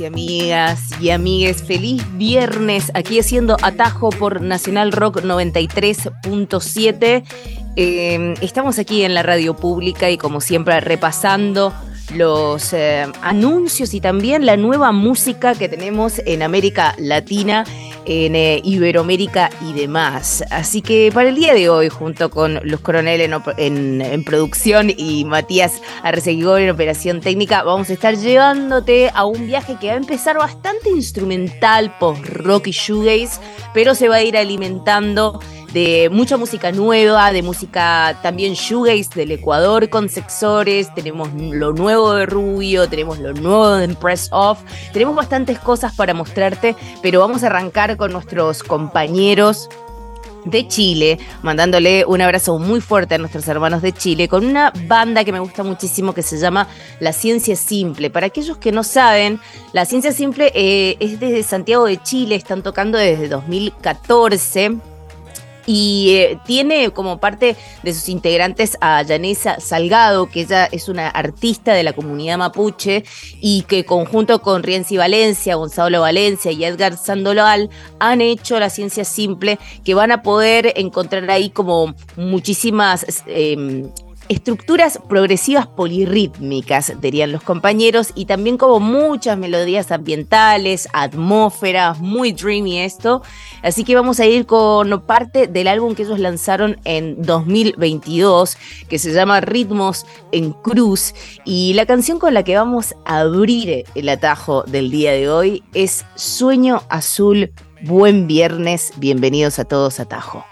Y amigas y amigues? Feliz viernes aquí haciendo atajo por Nacional Rock 93.7. Eh, estamos aquí en la radio pública y como siempre repasando los eh, anuncios y también la nueva música que tenemos en América Latina, en eh, Iberoamérica y demás. Así que para el día de hoy, junto con Luz Coronel en, producción y Matías Arceguigor en operación técnica, vamos a estar llevándote a un viaje que va a empezar bastante instrumental, post-rock y shoegaze, pero se va a ir alimentando de mucha música nueva, de música también shoegaze del Ecuador con sexores, tenemos lo nuevo de Rubio, tenemos lo nuevo de Impress Off, tenemos bastantes cosas para mostrarte, pero vamos a arrancar con nuestros compañeros de Chile, mandándole un abrazo muy fuerte a nuestros hermanos de Chile, con una banda que me gusta muchísimo que se llama La Ciencia Simple. Para aquellos que no saben, La Ciencia Simple eh, es desde Santiago de Chile, están tocando desde 2014 y eh, tiene como parte de sus integrantes a Yanesa Salgado, que ella es una artista de la comunidad mapuche y que conjunto con Rienzi Valencia, Gonzalo Valencia y Edgar Sandoval han hecho la ciencia simple que van a poder encontrar ahí como muchísimas... eh, estructuras progresivas polirrítmicas, dirían los compañeros, y también como muchas melodías ambientales, atmósferas, muy dreamy esto. Así que vamos a ir con parte del álbum que ellos lanzaron en 2022, que se llama Ritmos en Cruz, y la canción con la que vamos a abrir el atajo del día de hoy es Sueño Azul. Buen viernes, bienvenidos a todos Atajo.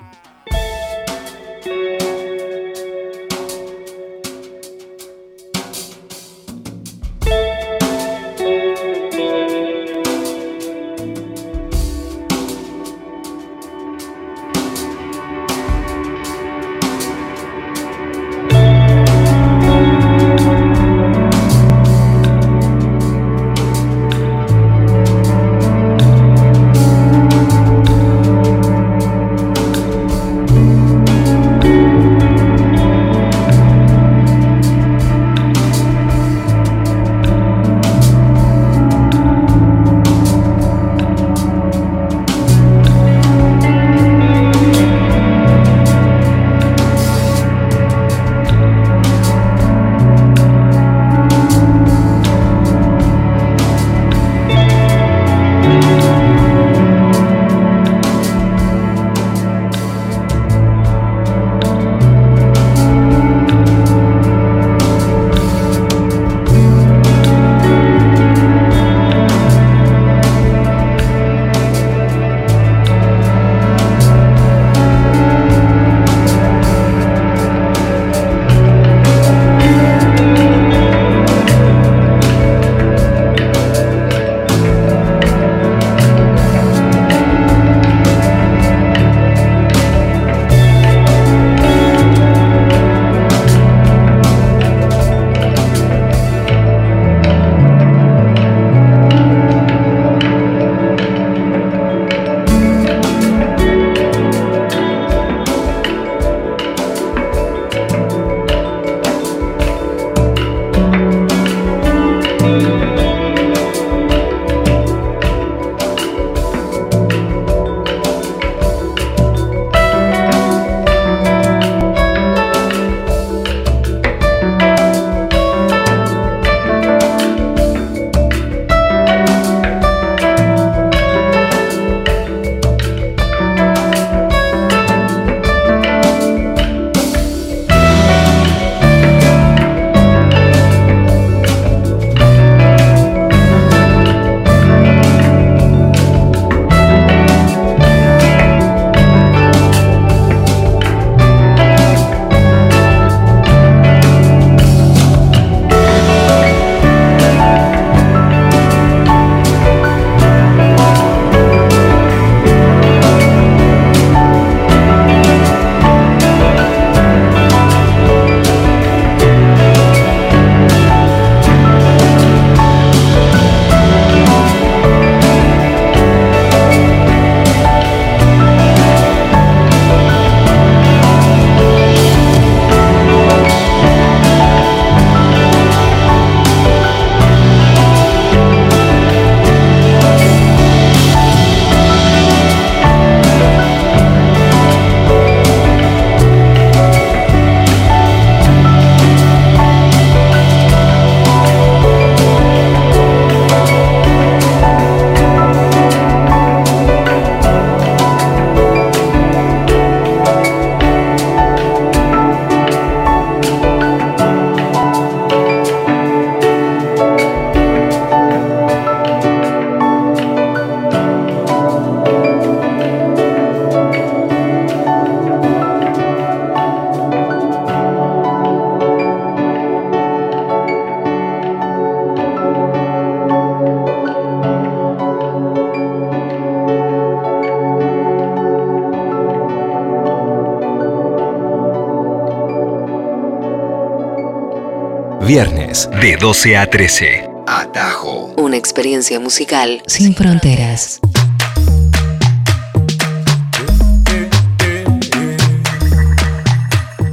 Viernes, de 12 a 13. Atajo. Una experiencia musical sin fronteras.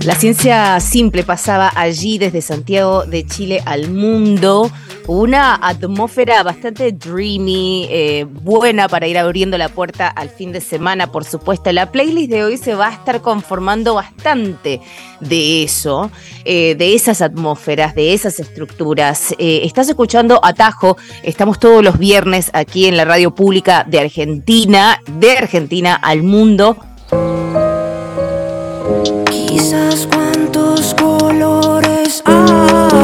La ciencia simple pasaba allí desde Santiago de Chile al mundo. Una atmósfera bastante dreamy, eh, buena para ir abriendo la puerta al fin de semana, por supuesto. La playlist de hoy se va a estar conformando bastante de eso, eh, de esas atmósferas, de esas estructuras. Eh, estás escuchando Atajo, estamos todos los viernes aquí en la radio pública de Argentina, de Argentina al mundo Quizás cuántos colores hay.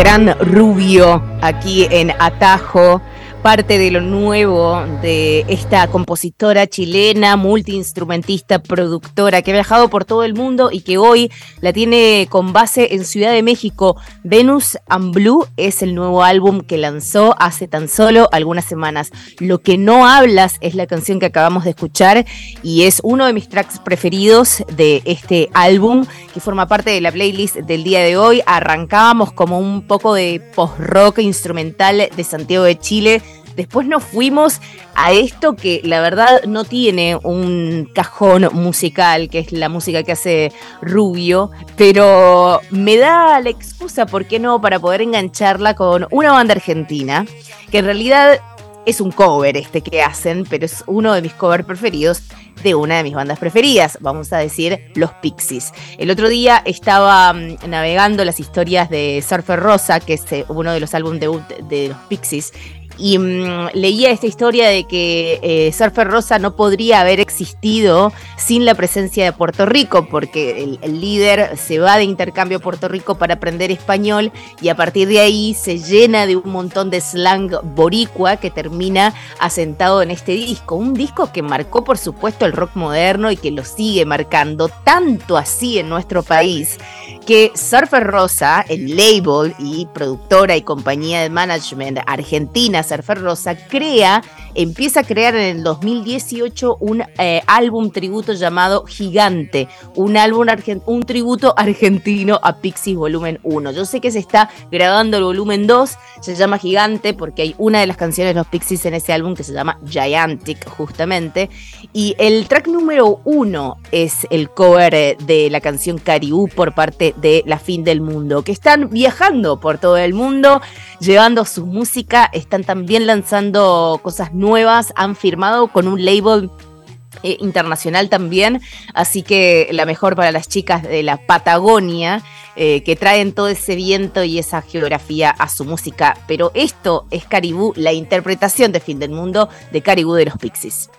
Gran Rubio aquí en Atajo, parte de lo nuevo de esta compositora chilena, multiinstrumentista, productora que ha viajado por todo el mundo y que hoy la tiene con base en Ciudad de México. Venus and Blue es el nuevo álbum que lanzó hace tan solo algunas semanas. Lo que no hablas es la canción que acabamos de escuchar y es uno de mis tracks preferidos de este álbum que forma parte de la playlist del día de hoy. Arrancábamos como un poco de post-rock instrumental de Santiago de Chile. Después nos fuimos a esto que la verdad no tiene un cajón musical, que es la música que hace Rubio, pero me da la excusa, ¿por qué no?, para poder engancharla con una banda argentina, que en realidad es un cover este que hacen, pero es uno de mis covers preferidos de una de mis bandas preferidas, vamos a decir Los Pixies. El otro día estaba mm, navegando las historias de Surfer Rosa, que es eh, uno de los álbumes debut de los Pixies, y mm, leía esta historia de que eh, Surfer Rosa no podría haber existido sin la presencia de Puerto Rico, porque el, el, líder se va de intercambio a Puerto Rico para aprender español y a partir de ahí se llena de un montón de slang boricua que termina asentado en este disco. Un disco que marcó, por supuesto, el rock moderno y que lo sigue marcando, tanto así en nuestro país, que Surfer Rosa, el label y productora y compañía de management argentina, Surfer Rosa, crea, empieza a crear en el 2018 un eh, álbum tributo llamado Gigante, un álbum, un tributo argentino a Pixies Volumen 1. Yo sé que se está grabando el volumen 2, se llama Gigante porque hay una de las canciones de los Pixies en ese álbum que se llama Gigantic, justamente, y el track número 1 es el cover de la canción Caribú por parte de La Fin del Mundo, que están viajando por todo el mundo, llevando su música, están también lanzando cosas nuevas, han firmado con un label eh, internacional también, así que la mejor para las chicas de la Patagonia, eh, que traen todo ese viento y esa geografía a su música. Pero esto es Caribú, la interpretación de Fin del Mundo de Caribú de los Pixies.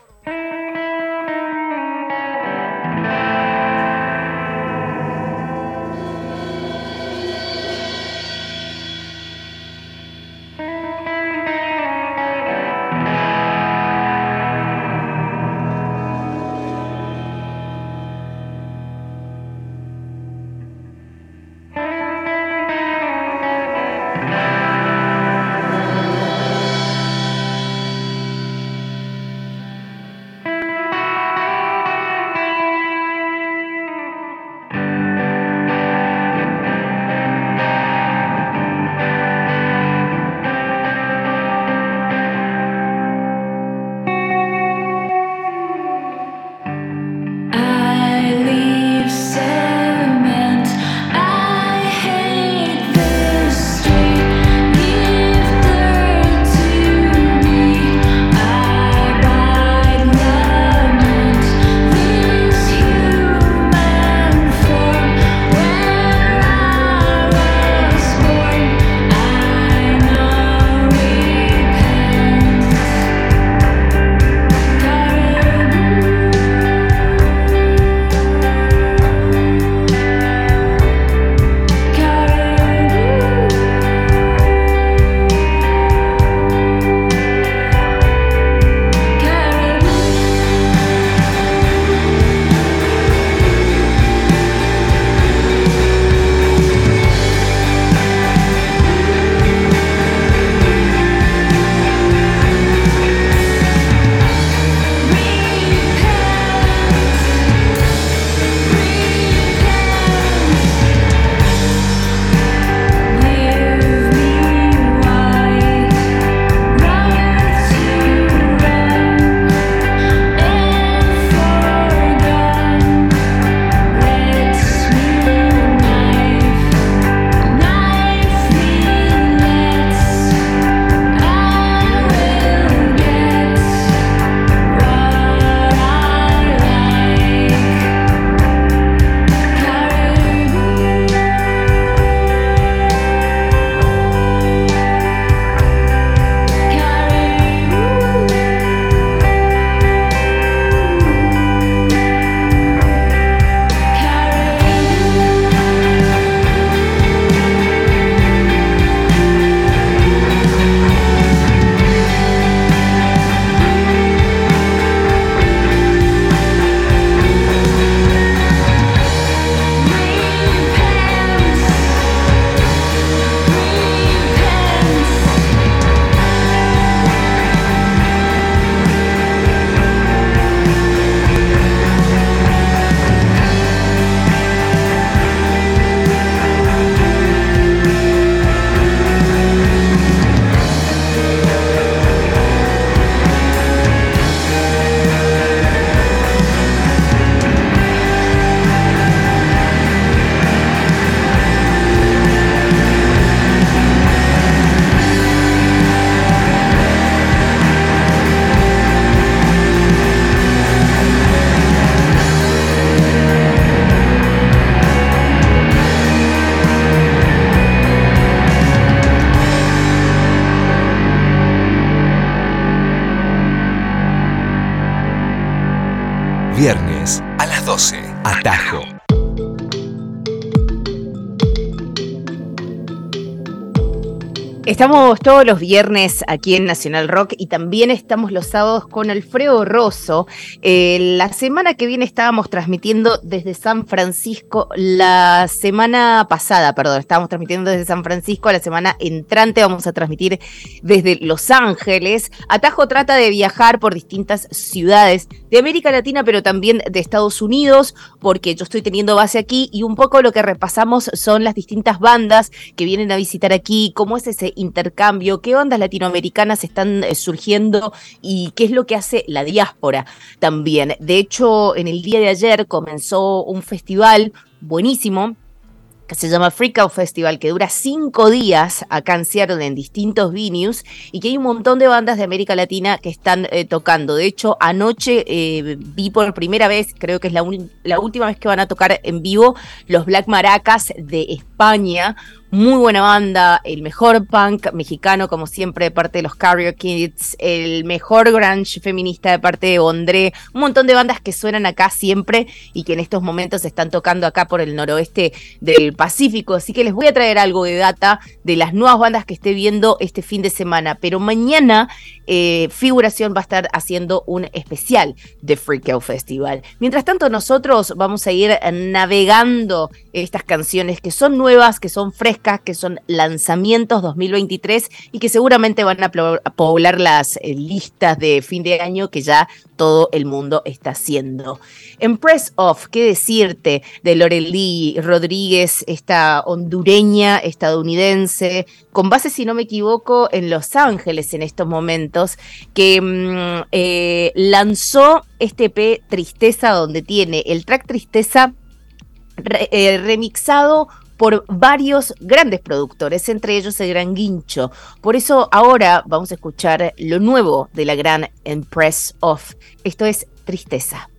Estamos todos los viernes aquí en Nacional Rock y también estamos los sábados con Alfredo Rosso. Eh, la semana que viene estábamos transmitiendo desde San Francisco, la semana pasada, perdón, estábamos transmitiendo desde San Francisco, la semana entrante vamos a transmitir desde Los Ángeles. Atajo trata de viajar por distintas ciudades de América Latina, pero también de Estados Unidos, porque yo estoy teniendo base aquí y un poco lo que repasamos son las distintas bandas que vienen a visitar aquí, cómo es ese intercambio, qué bandas latinoamericanas están eh, surgiendo y qué es lo que hace la diáspora también. De hecho, en el día de ayer comenzó un festival buenísimo que se llama Freak Out Festival, que dura cinco días acá en Seattle en distintos venues y que hay un montón de bandas de América Latina que están eh, tocando. De hecho, anoche eh, vi por primera vez, creo que es la, la última vez que van a tocar en vivo, los Black Maracas de España, muy buena banda, el mejor punk mexicano, como siempre, de parte de los Carrier Kids, el mejor grunge feminista de parte de Bondré, un montón de bandas que suenan acá siempre y que en estos momentos están tocando acá por el noroeste del Pacífico. Así que les voy a traer algo de data de las nuevas bandas que esté viendo este fin de semana. Pero mañana eh, Figuración va a estar haciendo un especial de Freak Out Festival. Mientras tanto, nosotros vamos a ir navegando estas canciones que son nuevas, que son frescas que son lanzamientos 2023 y que seguramente van a poblar las eh, listas de fin de año que ya todo el mundo está haciendo. En Press Off, ¿qué decirte de Lorelí Rodríguez, esta hondureña estadounidense, con base, si no me equivoco, en Los Ángeles en estos momentos, que mm, eh, lanzó este P Tristeza, donde tiene el track Tristeza eh, remixado por varios grandes productores, entre ellos el Gran Guincho. Por eso ahora vamos a escuchar lo nuevo de la gran Empress Off. Esto es Tristeza.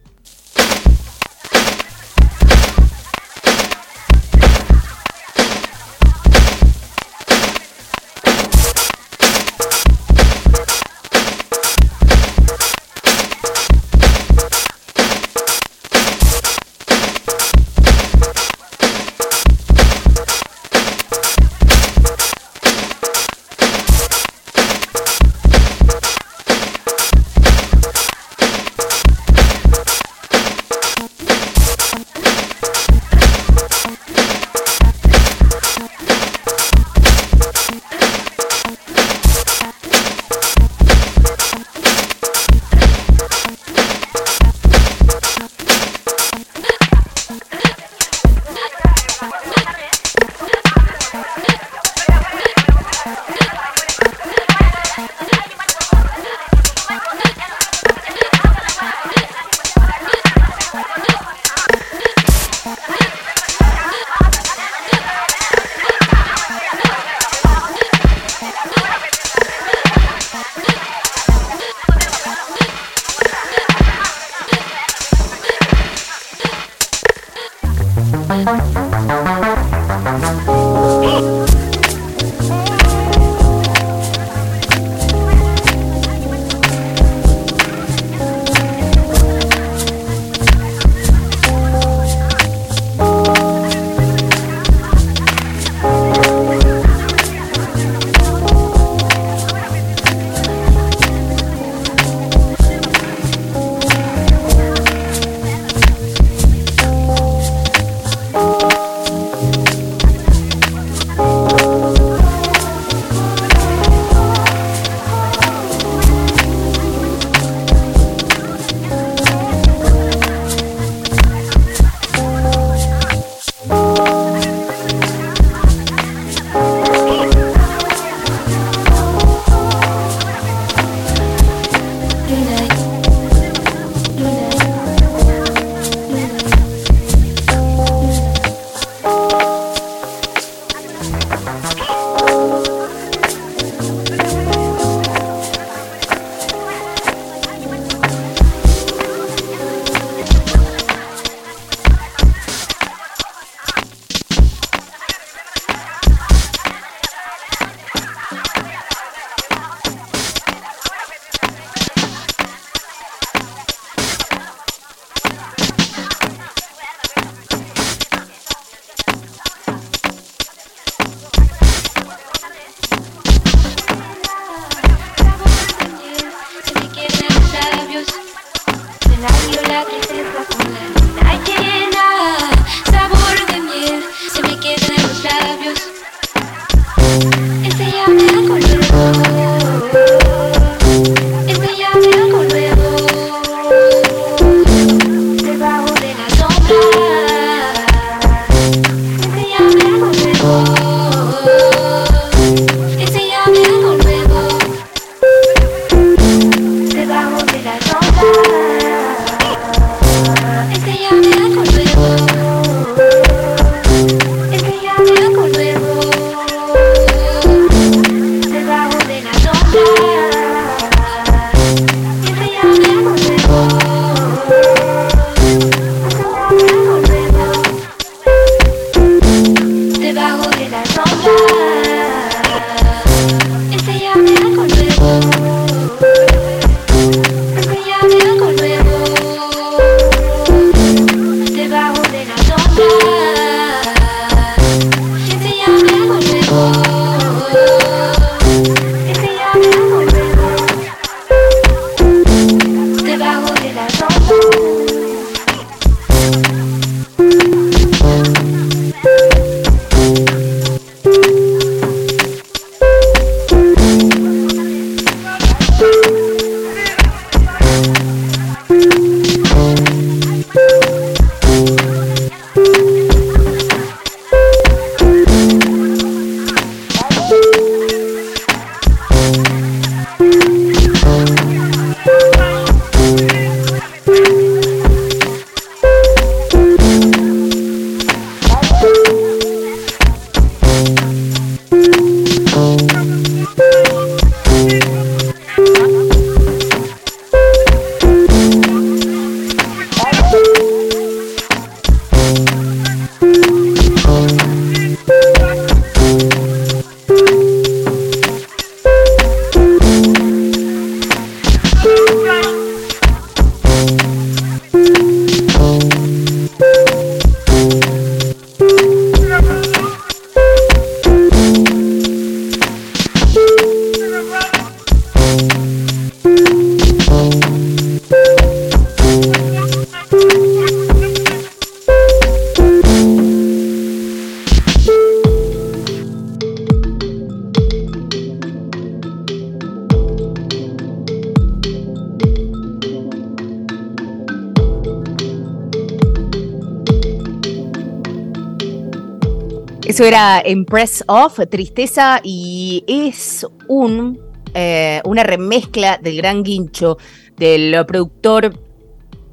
Eso era Empress of Tristeza y es un, eh, una remezcla del gran guincho del productor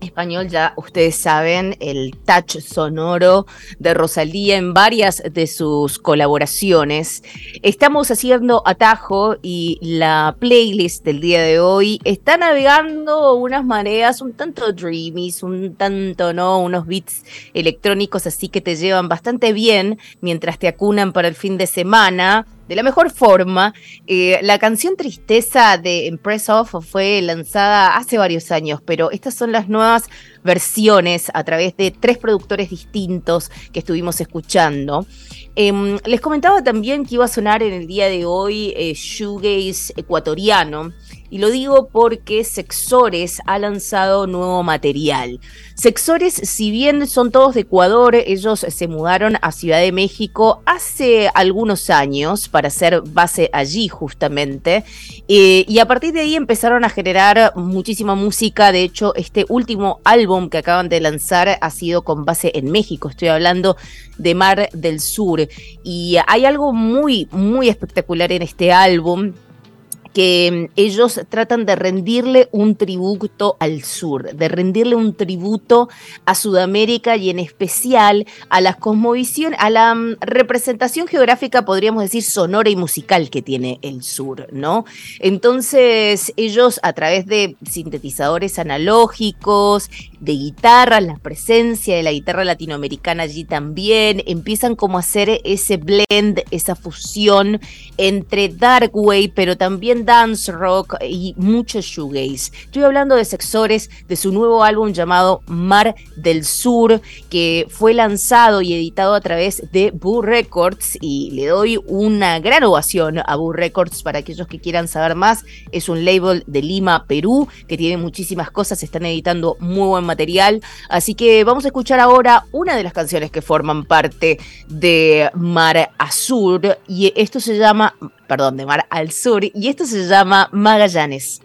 español, ya ustedes saben, el touch sonoro de Rosalía en varias de sus colaboraciones. Estamos haciendo atajo y la playlist del día de hoy está navegando unas mareas un tanto dreamy, un tanto, ¿no? Unos beats electrónicos así que te llevan bastante bien mientras te acunan para el fin de semana de la mejor forma. Eh, la canción Tristeza de Impress Off fue lanzada hace varios años, pero estas son las nuevas versiones a través de tres productores distintos que estuvimos escuchando. Em, les comentaba también que iba a sonar en el día de hoy eh, Shoegaze ecuatoriano. Y lo digo porque Sexores ha lanzado nuevo material. Sexores, si bien son todos de Ecuador, ellos se mudaron a Ciudad de México hace algunos años para hacer base allí justamente. Eh, y a partir de ahí empezaron a generar muchísima música. De hecho, este último álbum que acaban de lanzar ha sido con base en México. Estoy hablando de Mar del Sur. Y hay algo muy, muy espectacular en este álbum que ellos tratan de rendirle un tributo al sur, de rendirle un tributo a Sudamérica y en especial a la cosmovisión, a la mm, representación geográfica, podríamos decir, sonora y musical que tiene el sur, ¿no? Entonces, ellos a través de sintetizadores analógicos, de guitarra, la presencia de la guitarra latinoamericana allí también, empiezan como a hacer ese blend, esa fusión entre dark wave, pero también dance rock y mucho shoegaze. Estoy hablando de Sexores, de su nuevo álbum llamado Mar del Sur, que fue lanzado y editado a través de Boo Records y le doy una gran ovación a Boo Records para aquellos que quieran saber más. Es un label de Lima, Perú, que tiene muchísimas cosas, están editando muy buen material, así que vamos a escuchar ahora una de las canciones que forman parte de Mar Azul y esto se llama, perdón, de Mar al Sur y esto se llama Magallanes.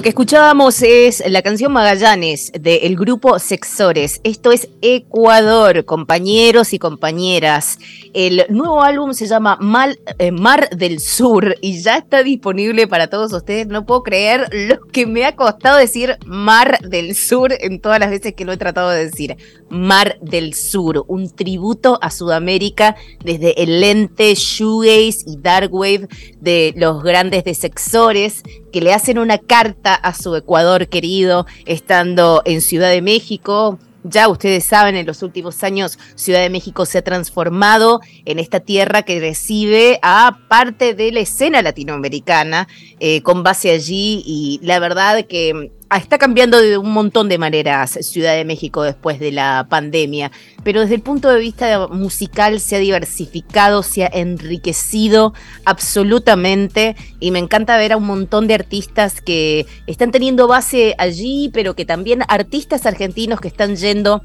Lo que escuchábamos es la canción Magallanes del grupo Sexores. Esto es Ecuador, compañeros y compañeras. El nuevo álbum se llama Mal- eh, Mar del Sur y ya está disponible para todos ustedes. No puedo creer lo que me ha costado decir Mar del Sur en todas las veces que lo he tratado de decir. Mar del Sur, un tributo a Sudamérica desde el lente shoegaze y dark wave de los grandes de Sexores que le hacen una carta a su Ecuador querido estando en Ciudad de México. Ya ustedes saben, en los últimos años Ciudad de México se ha transformado en esta tierra que recibe a parte de la escena latinoamericana eh, con base allí y la verdad que está cambiando de un montón de maneras Ciudad de México después de la pandemia, pero desde el punto de vista musical se ha diversificado, se ha enriquecido absolutamente y me encanta ver a un montón de artistas que están teniendo base allí, pero que también artistas argentinos que están yendo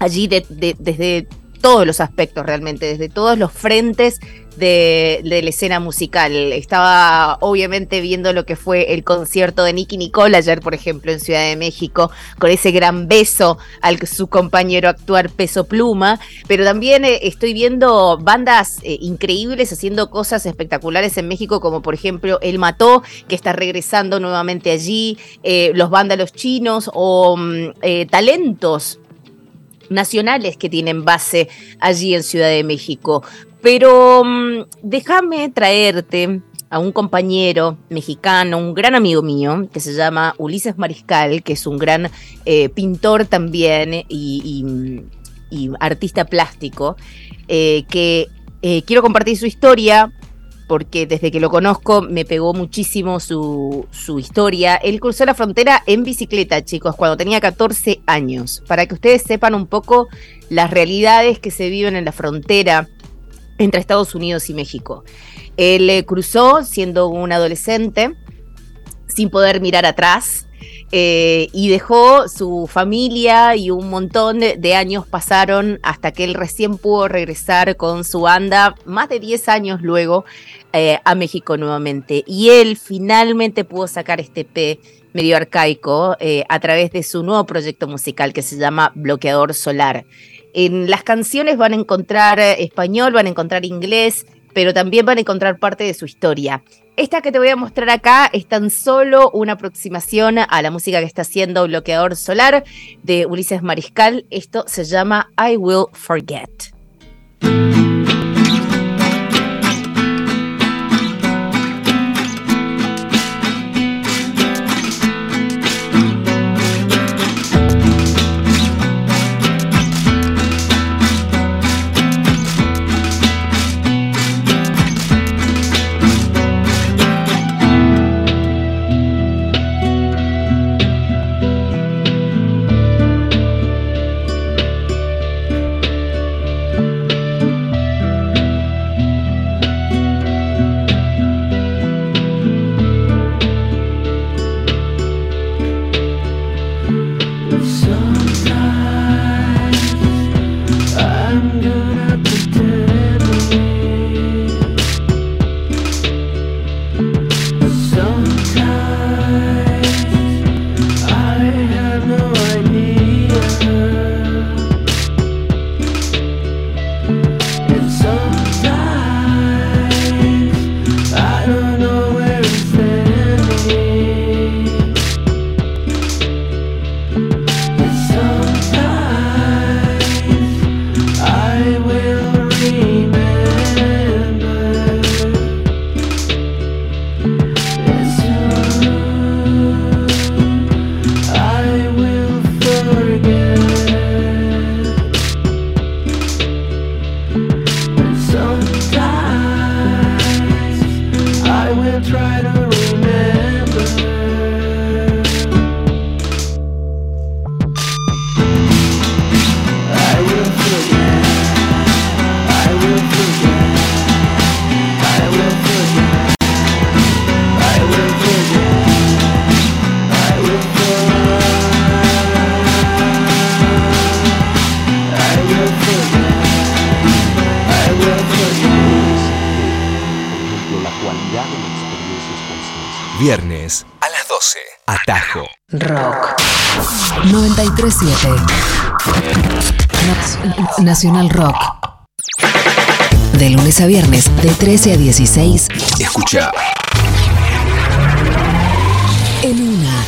allí de- desde todos los aspectos realmente, desde todos los frentes de, la escena musical. Estaba obviamente viendo lo que fue el concierto de Nicky Nicole ayer, por ejemplo, en Ciudad de México, con ese gran beso al su compañero actuar Peso Pluma, pero también eh, estoy viendo bandas eh, increíbles haciendo cosas espectaculares en México, como por ejemplo El Mató, que está regresando nuevamente allí, eh, los vándalos chinos o mm, eh, talentos nacionales que tienen base allí en Ciudad de México. Pero mm, déjame traerte a un compañero mexicano, un gran amigo mío, que se llama Ulises Mariscal, que es un gran eh, pintor también y, artista plástico, eh, que eh, quiero compartir su historia porque desde que lo conozco me pegó muchísimo su, su historia. Él cruzó la frontera en bicicleta, chicos, cuando tenía 14 años, para que ustedes sepan un poco las realidades que se viven en la frontera entre Estados Unidos y México. Él eh, cruzó siendo un adolescente, sin poder mirar atrás, eh, y dejó su familia y un montón de, años pasaron hasta que él recién pudo regresar con su banda, más de 10 años luego, eh, a México nuevamente. Y él finalmente pudo sacar este P medio arcaico eh, a través de su nuevo proyecto musical que se llama Bloqueador Solar. En las canciones van a encontrar español, van a encontrar inglés, pero también van a encontrar parte de su historia. Esta que te voy a mostrar acá es tan solo una aproximación a la música que está haciendo Bloqueador Solar de Ulises Mariscal. Esto se llama I Will Forget. Atajo. Rock 937 Na- Nacional Rock. De lunes a viernes, de 13 a 16, Escucha en una.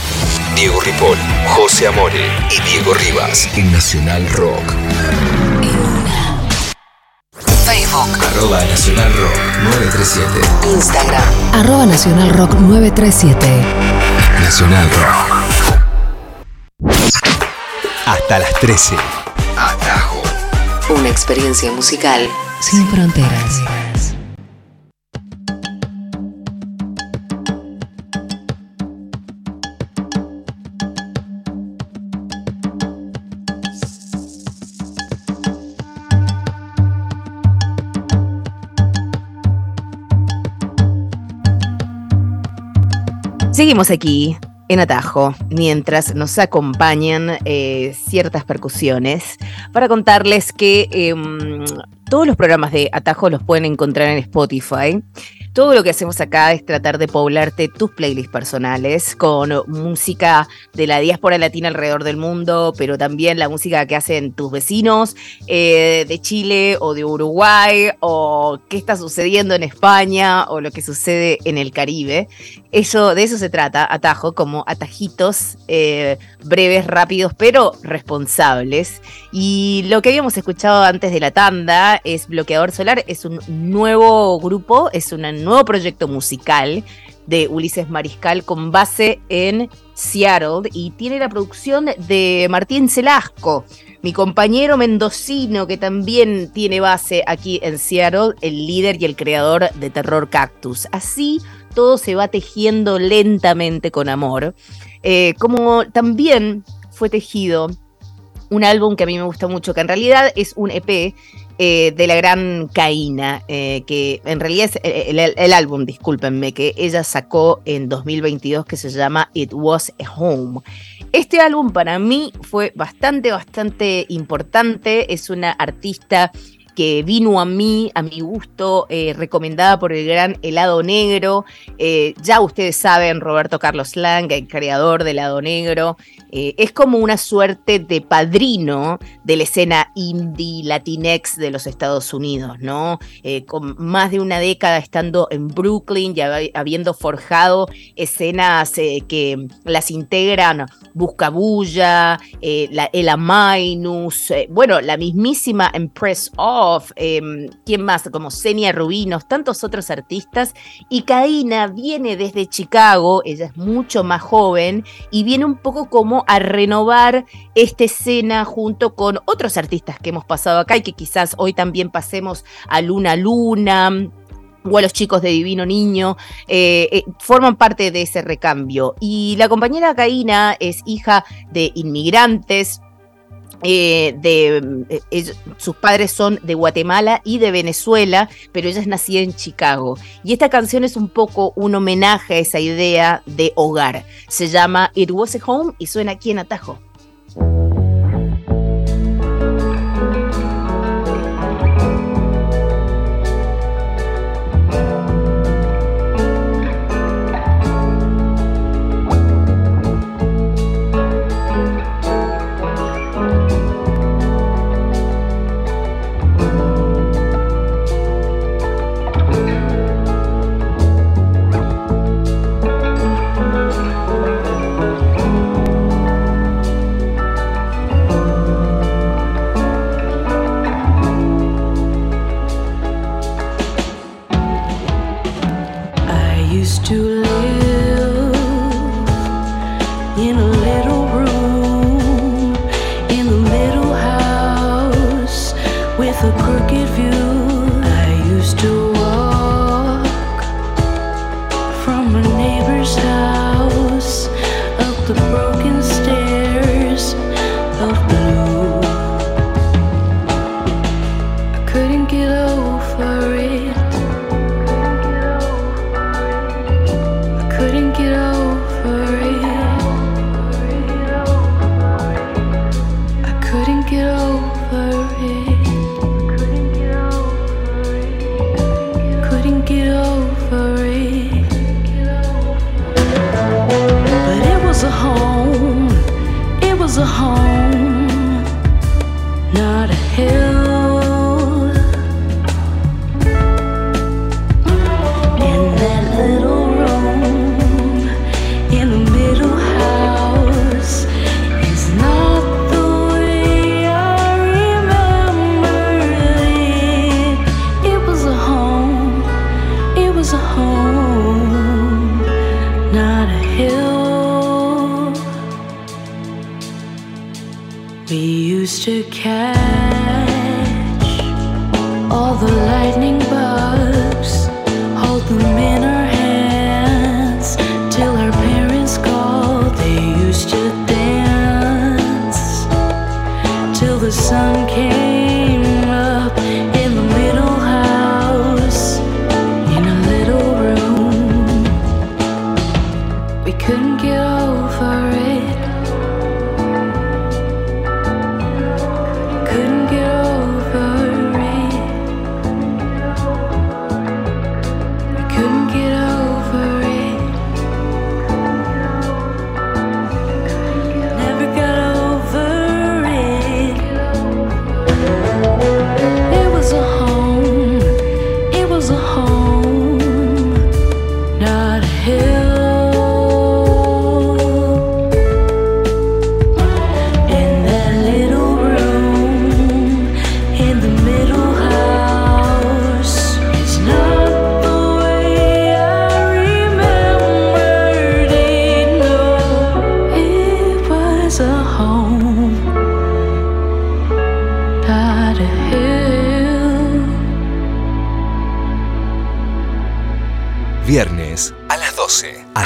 Diego Ripoll, José Amore y Diego Rivas en Nacional Rock. Facebook, Arroba Nacional Rock 937. Instagram, arroba Nacional Rock 937. Nacional Rock. Hasta las 13. Atajo. Una experiencia musical sin fronteras. Seguimos aquí en Atajo mientras nos acompañan eh, ciertas percusiones para contarles que em, todos los programas de Atajo los pueden encontrar en Spotify. Todo lo que hacemos acá es tratar de poblarte tus playlists personales con música de la diáspora latina alrededor del mundo, pero también la música que hacen tus vecinos eh, de Chile o de Uruguay, o qué está sucediendo en España, o lo que sucede en el Caribe. Eso, de eso se trata, atajo, como atajitos eh, breves, rápidos, pero responsables. Y lo que habíamos escuchado antes de la tanda es Bloqueador Solar, es un nuevo grupo, es nuevo proyecto musical de Ulises Mariscal con base en Seattle y tiene la producción de Martín Celasco, mi compañero mendocino que también tiene base aquí en Seattle, el líder y el creador de Terror Cactus. Así todo se va tejiendo lentamente con amor. Eh, como también fue tejido un álbum que a mí me gusta mucho, que en realidad es un EP eh, de la gran Caína, eh, que en realidad es el, el- el álbum, discúlpenme, que ella sacó en 2022 que se llama It Was a Home. Este álbum para mí fue bastante, bastante importante. Es una artista que vino a mí, a mi gusto, eh, recomendada por el gran Helado Negro. Eh, ya ustedes saben, Roberto Carlos Lang, el creador del Helado Negro, eh, es como una suerte de padrino de la escena indie latinex de los Estados Unidos, ¿no? Con más de una década estando en Brooklyn y hab- habiendo forjado escenas que las integran Buscabulla, la Ela Minus, eh, bueno, la mismísima Empress Eh, ¿quién más? Como Senia Rubinos, tantos otros artistas. Y Kaina viene desde Chicago, ella es mucho más joven y viene un poco como a renovar esta escena junto con otros artistas que hemos pasado acá y que quizás hoy también pasemos a Luna Luna o a los chicos de Divino Niño, eh, eh, forman parte de ese recambio. Y la compañera Caína es hija de inmigrantes. Eh, de, eh, sus padres son de Guatemala y de Venezuela, pero ella es nacida en Chicago. Y esta canción es un poco un homenaje a esa idea de hogar. Se llama It Was a Home y suena aquí en Atajo.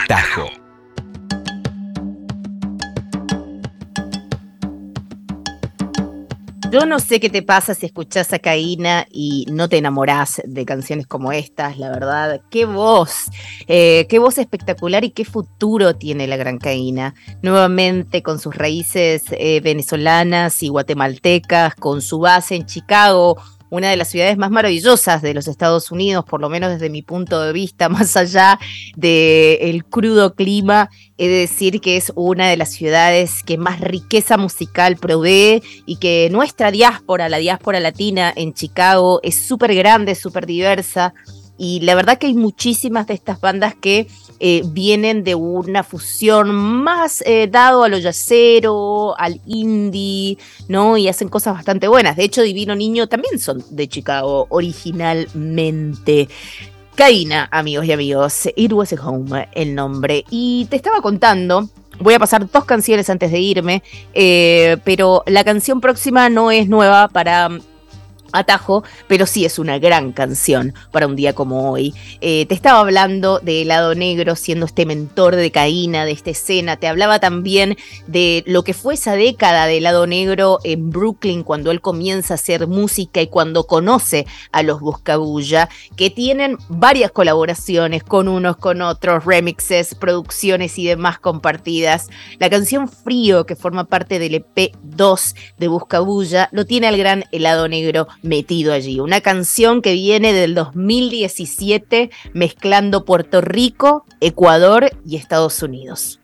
12. Atajo. Yo no sé qué te pasa si escuchás a Caína y no te enamorás de canciones como estas, la verdad. Qué voz, eh, qué voz espectacular y qué futuro tiene la gran Caína. Nuevamente con sus raíces eh, venezolanas y guatemaltecas, con su base en Chicago, una de las ciudades más maravillosas de los Estados Unidos, por lo menos desde mi punto de vista, más allá del crudo clima, he de decir que es una de las ciudades que más riqueza musical provee y que nuestra diáspora, la diáspora latina en Chicago, es súper grande, súper diversa. Y la verdad que hay muchísimas de estas bandas que eh, vienen de una fusión más eh, dado a lo yacero, al indie, ¿no? Y hacen cosas bastante buenas. De hecho, Divino Niño también son de Chicago originalmente. Caína, amigos y amigos, It Was a Home, el nombre. Y te estaba contando, voy a pasar dos canciones antes de irme, eh, pero la canción próxima no es nueva para atajo, pero sí es una gran canción para un día como hoy. Eh, te estaba hablando de Helado Negro siendo este mentor de Caína, de esta escena. Te hablaba también de lo que fue esa década de Helado Negro en Brooklyn, cuando él comienza a hacer música y cuando conoce a los Buscabulla, que tienen varias colaboraciones con unos, con otros, remixes, producciones y demás compartidas. La canción Frío, que forma parte del EP 2 de Buscabulla, lo tiene al gran Helado Negro metido allí. Una canción que viene del 2017 mezclando Puerto Rico, Ecuador y Estados Unidos.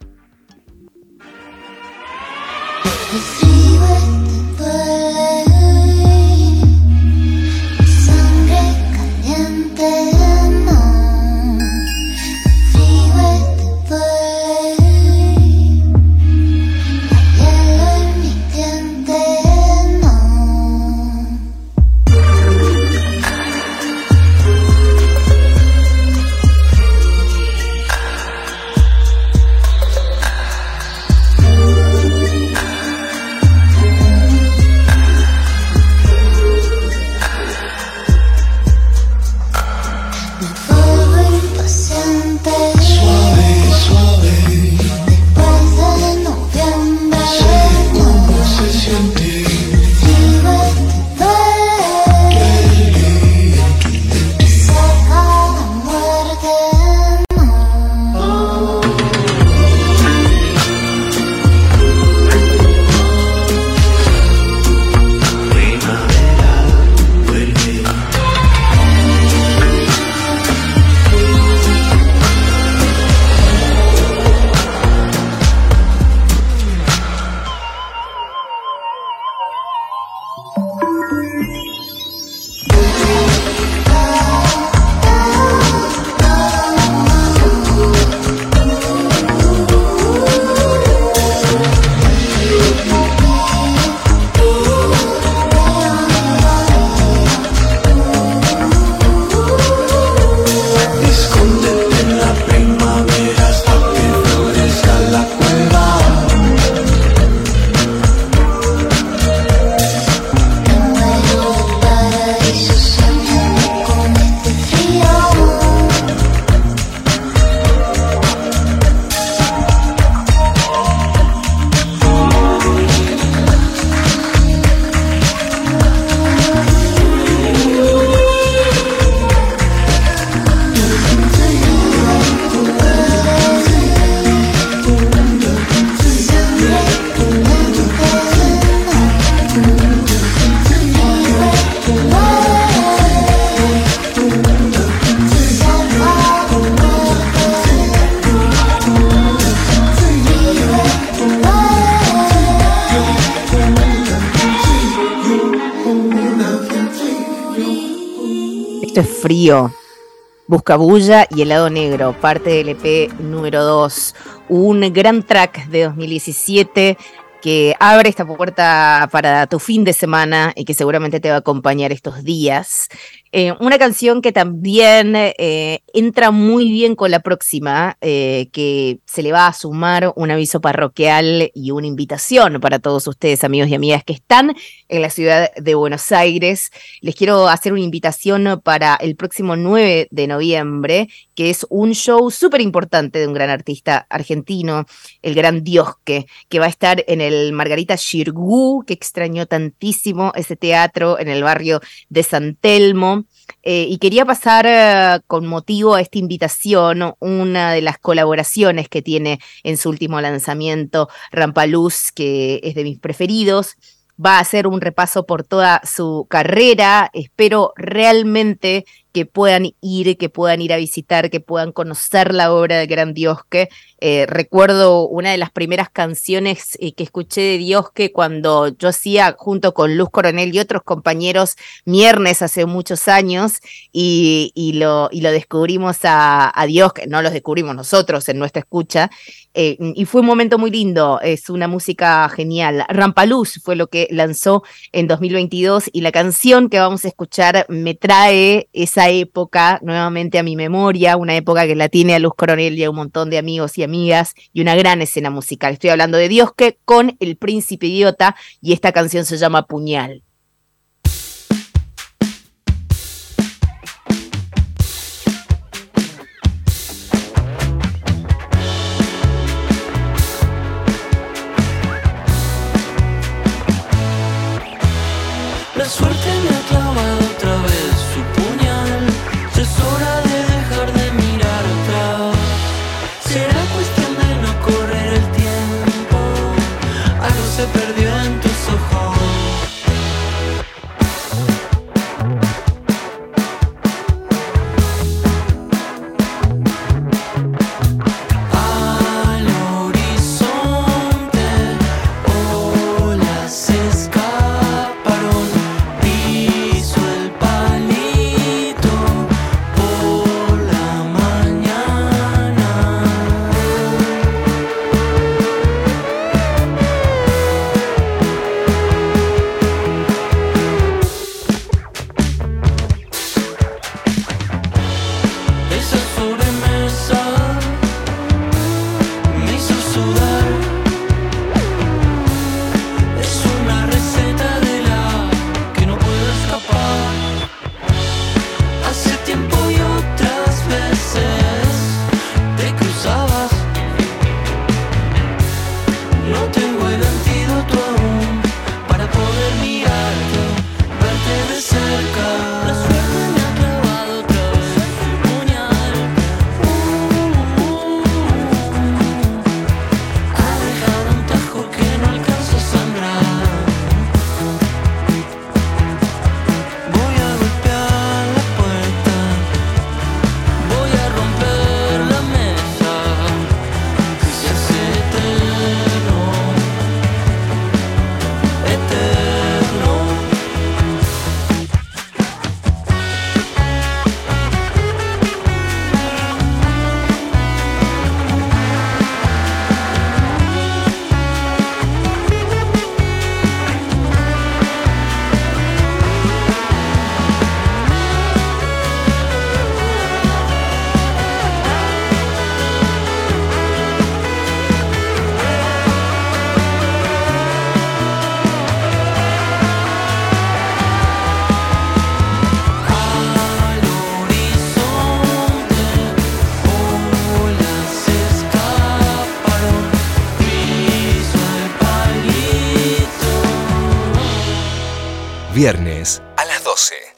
Buscabulla y helado negro, parte del EP número 2. Un gran track de 2017 que abre esta puerta para tu fin de semana y que seguramente te va a acompañar estos días. Eh, una canción que también eh, entra muy bien con la próxima, eh, que se le va a sumar un aviso parroquial y una invitación para todos ustedes, amigos y amigas que están en la ciudad de Buenos Aires. Les quiero hacer una invitación para el próximo 9 de noviembre, que es un show súper importante de un gran artista argentino, el gran Diosque, que va a estar en el Margarita Xirgu, que extrañó tantísimo ese teatro en el barrio de San Telmo. Eh, y quería pasar eh, con motivo a esta invitación una de las colaboraciones que tiene en su último lanzamiento Rampaluz, que es de mis preferidos. Va a hacer un repaso por toda su carrera. Espero realmente que puedan ir, que puedan ir a visitar, que puedan conocer la obra de Gran Diosque. Eh, recuerdo una de las primeras canciones eh, que escuché de Diosque cuando yo hacía junto con Luz Coronel y otros compañeros Miernes hace muchos años y, y lo, y lo descubrimos a, a Diosque, no los descubrimos nosotros en nuestra escucha, eh, y fue un momento muy lindo, es una música genial. Rampaluz fue lo que lanzó en 2022 y la canción que vamos a escuchar me trae esa época nuevamente a mi memoria, una época que la tiene a Luz Coronel y a un montón de amigos y amigas y una gran escena musical. Estoy hablando de Diosque con El Príncipe Idiota y esta canción se llama Puñal.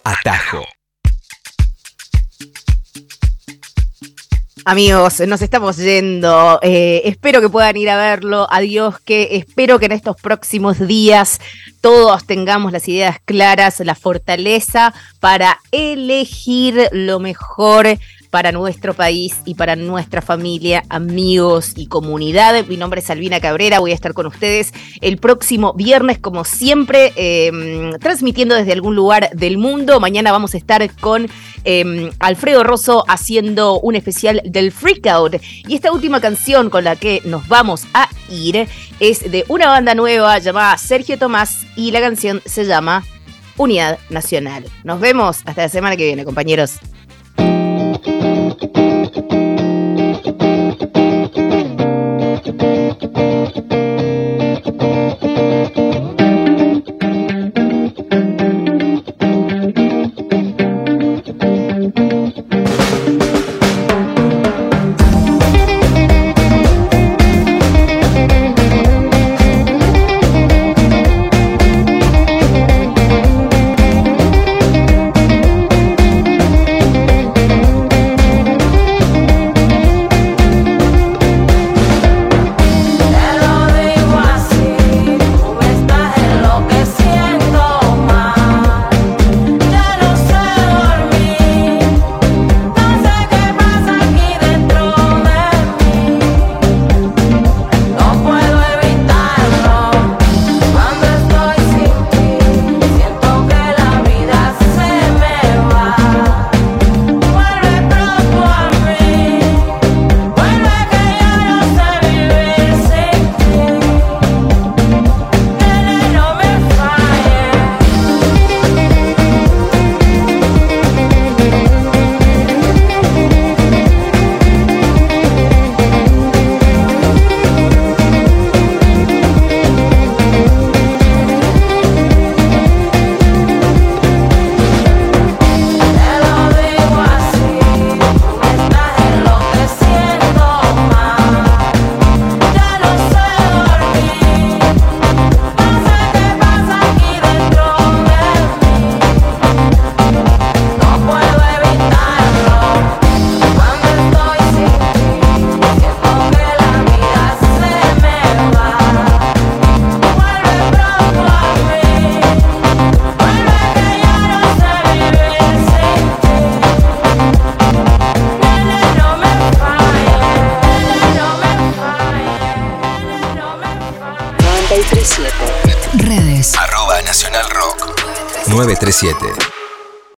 Atajo. Amigos, nos estamos yendo. Eh, espero que puedan ir a verlo. Adiós, que espero que en estos próximos días todos tengamos las ideas claras, la fortaleza para elegir lo mejor para nuestro país y para nuestra familia, amigos y comunidad. Mi nombre es Albina Cabrera, voy a estar con ustedes el próximo viernes, como siempre, eh, transmitiendo desde algún lugar del mundo. Mañana vamos a estar con eh, Alfredo Rosso haciendo un especial del Freakout. Y esta última canción con la que nos vamos a ir es de una banda nueva llamada Sergio Tomás y la canción se llama Unidad Nacional. Nos vemos hasta la semana que viene, compañeros. Te 2017.